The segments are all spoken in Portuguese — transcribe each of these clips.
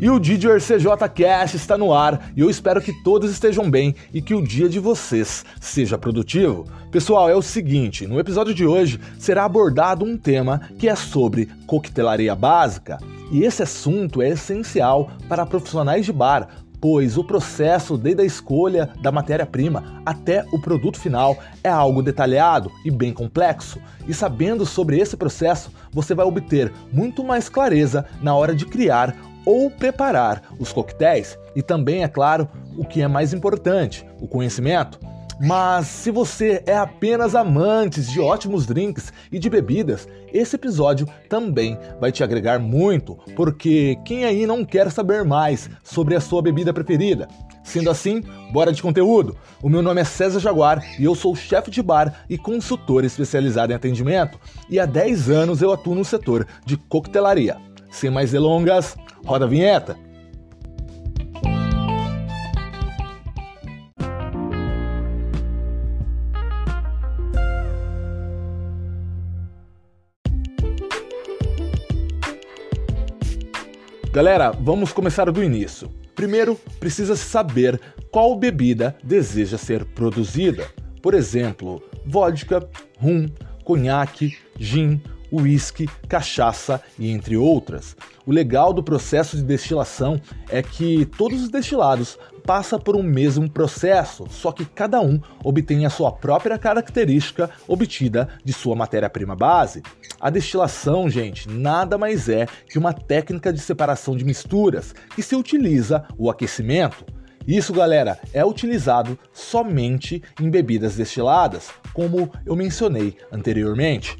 E o DJ CJ Cast está no ar e eu espero que todos estejam bem e que o dia de vocês seja produtivo. Pessoal, é o seguinte: no episódio de hoje será abordado um tema que é sobre coquetelaria básica. E esse assunto é essencial para profissionais de bar, pois o processo desde a escolha da matéria-prima até o produto final é algo detalhado e bem complexo. E sabendo sobre esse processo, você vai obter muito mais clareza na hora de criar ou preparar os coquetéis e também, é claro, o que é mais importante, o conhecimento. Mas se você é apenas amantes de ótimos drinks e de bebidas, esse episódio também vai te agregar muito, porque quem aí não quer saber mais sobre a sua bebida preferida? Sendo assim, bora de conteúdo. O meu nome é César Jaguar e eu sou chefe de bar e consultor especializado em atendimento, e há 10 anos eu atuo no setor de coquetelaria. Sem mais delongas, roda a vinheta. Galera, vamos começar do início. Primeiro, precisa-se saber qual bebida deseja ser produzida. Por exemplo, vodka, rum, conhaque, gin, uísque, cachaça e entre outras. O legal do processo de destilação é que todos os destilados passam por um mesmo processo, só que cada um obtém a sua própria característica obtida de sua matéria-prima base. A destilação, gente, nada mais é que uma técnica de separação de misturas que se utiliza o aquecimento. Isso, galera, é utilizado somente em bebidas destiladas, como eu mencionei anteriormente.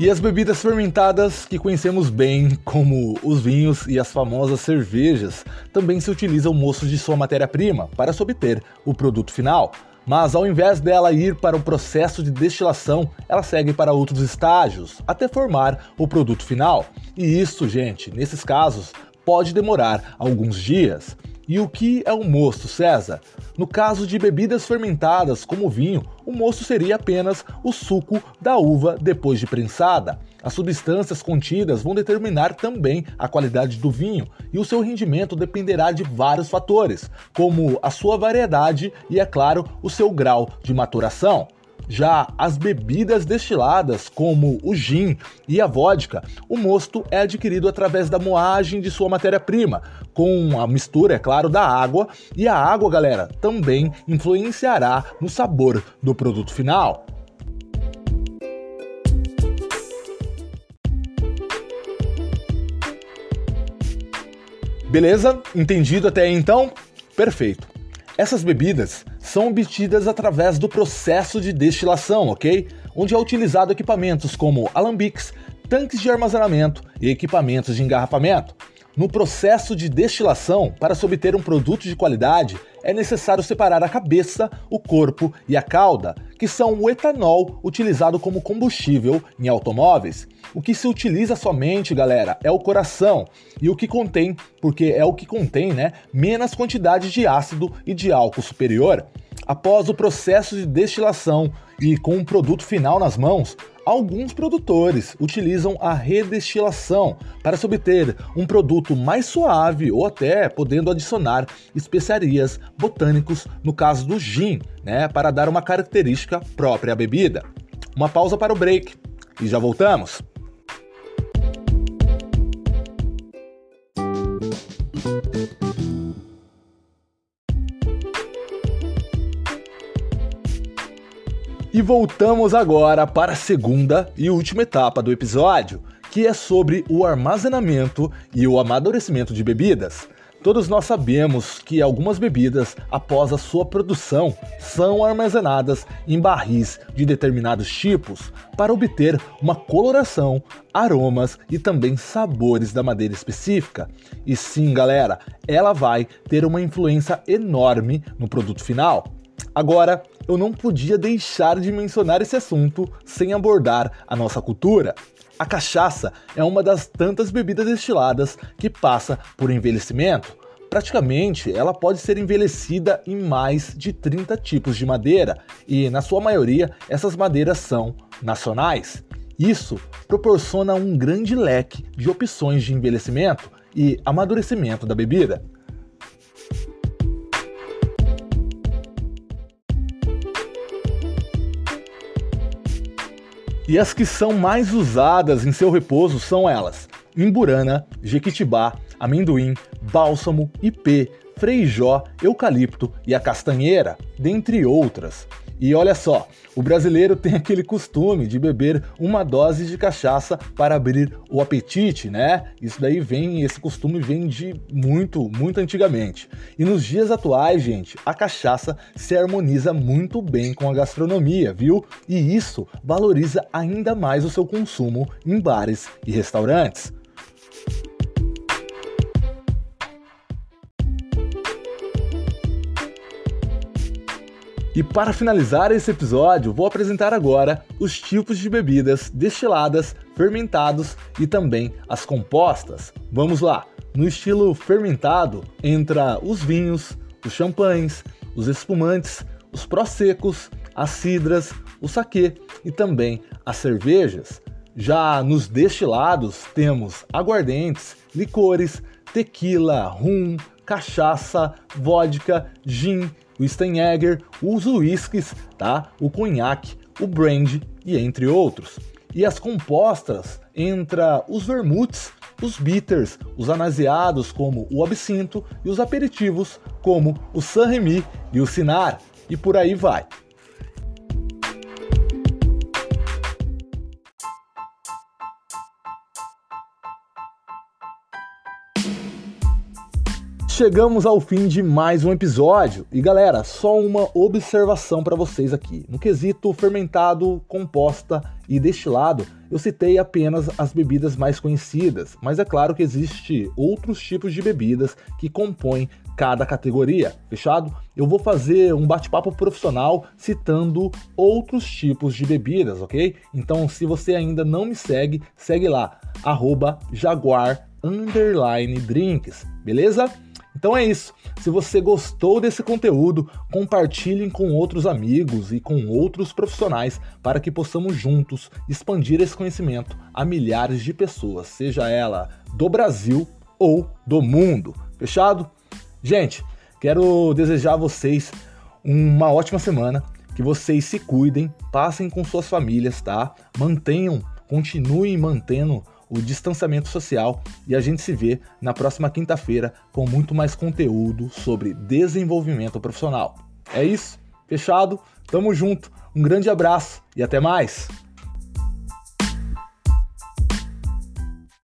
E as bebidas fermentadas que conhecemos bem, como os vinhos e as famosas cervejas, também se utilizam mostos de sua matéria-prima para se obter o produto final. Mas ao invés dela ir para o processo de destilação, ela segue para outros estágios, até formar o produto final. E isso, gente, nesses casos, pode demorar alguns dias. E o que é um mosto, César? No caso de bebidas fermentadas, como vinho, o mosto seria apenas o suco da uva depois de prensada. As substâncias contidas vão determinar também a qualidade do vinho e o seu rendimento dependerá de vários fatores, como a sua variedade e, é claro, o seu grau de maturação. Já as bebidas destiladas, como o gin e a vodka, o mosto é adquirido através da moagem de sua matéria-prima, com a mistura, é claro, da água, e a água, galera, também influenciará no sabor do produto final. Beleza? Entendido até aí então? Perfeito. Essas bebidas são obtidas através do processo de destilação, ok? Onde é utilizado equipamentos como alambiques, tanques de armazenamento e equipamentos de engarrafamento. No processo de destilação, para se obter um produto de qualidade, é necessário separar a cabeça, o corpo e a cauda, que são o etanol utilizado como combustível em automóveis. O que se utiliza somente, galera, é o coração e o que contém, porque é o que contém, né, menos quantidade de ácido e de álcool superior. Após o processo de destilação e com o produto final nas mãos, Alguns produtores utilizam a redestilação para se obter um produto mais suave ou até podendo adicionar especiarias botânicos no caso do gin, né, para dar uma característica própria à bebida. Uma pausa para o break e já voltamos. Voltamos agora para a segunda e última etapa do episódio, que é sobre o armazenamento e o amadurecimento de bebidas. Todos nós sabemos que algumas bebidas, após a sua produção, são armazenadas em barris de determinados tipos para obter uma coloração, aromas e também sabores da madeira específica. E sim, galera, ela vai ter uma influência enorme no produto final. Agora, eu não podia deixar de mencionar esse assunto sem abordar a nossa cultura. A cachaça é uma das tantas bebidas destiladas que passa por envelhecimento, praticamente ela pode ser envelhecida em mais de 30 tipos de madeira e, na sua maioria, essas madeiras são nacionais. Isso proporciona um grande leque de opções de envelhecimento e amadurecimento da bebida. E as que são mais usadas em seu repouso são elas: imburana, jequitibá, amendoim, bálsamo, ipê, freijó, eucalipto e a castanheira, dentre outras. E olha só, o brasileiro tem aquele costume de beber uma dose de cachaça para abrir o apetite, né? Isso daí vem, esse costume vem de muito, muito antigamente. E nos dias atuais, gente, a cachaça se harmoniza muito bem com a gastronomia, viu? E isso valoriza ainda mais o seu consumo em bares e restaurantes. E para finalizar esse episódio, vou apresentar agora os tipos de bebidas destiladas, fermentados e também as compostas. Vamos lá! No estilo fermentado, entra os vinhos, os champanhes, os espumantes, os prosecos, as cidras, o saquê e também as cervejas. Já nos destilados, temos aguardentes, licores, tequila, rum, cachaça, vodka, gin, o Steinegger, os uísques, tá? o conhaque, o brandy e entre outros. E as compostas entra os vermutes, os bitters, os anaseados como o absinto e os aperitivos como o Saint-Remy e o Sinar, e por aí vai. Chegamos ao fim de mais um episódio. E galera, só uma observação para vocês aqui. No quesito fermentado, composta e destilado, eu citei apenas as bebidas mais conhecidas, mas é claro que existe outros tipos de bebidas que compõem cada categoria, fechado? Eu vou fazer um bate-papo profissional citando outros tipos de bebidas, ok? Então, se você ainda não me segue, segue lá, arroba jaguar drinks, beleza? Então é isso. Se você gostou desse conteúdo, compartilhem com outros amigos e com outros profissionais para que possamos juntos expandir esse conhecimento a milhares de pessoas, seja ela do Brasil ou do mundo. Fechado? Gente, quero desejar a vocês uma ótima semana, que vocês se cuidem, passem com suas famílias, tá? Mantenham, continuem mantendo o distanciamento social e a gente se vê na próxima quinta-feira com muito mais conteúdo sobre desenvolvimento profissional. É isso, fechado? Tamo junto, um grande abraço e até mais!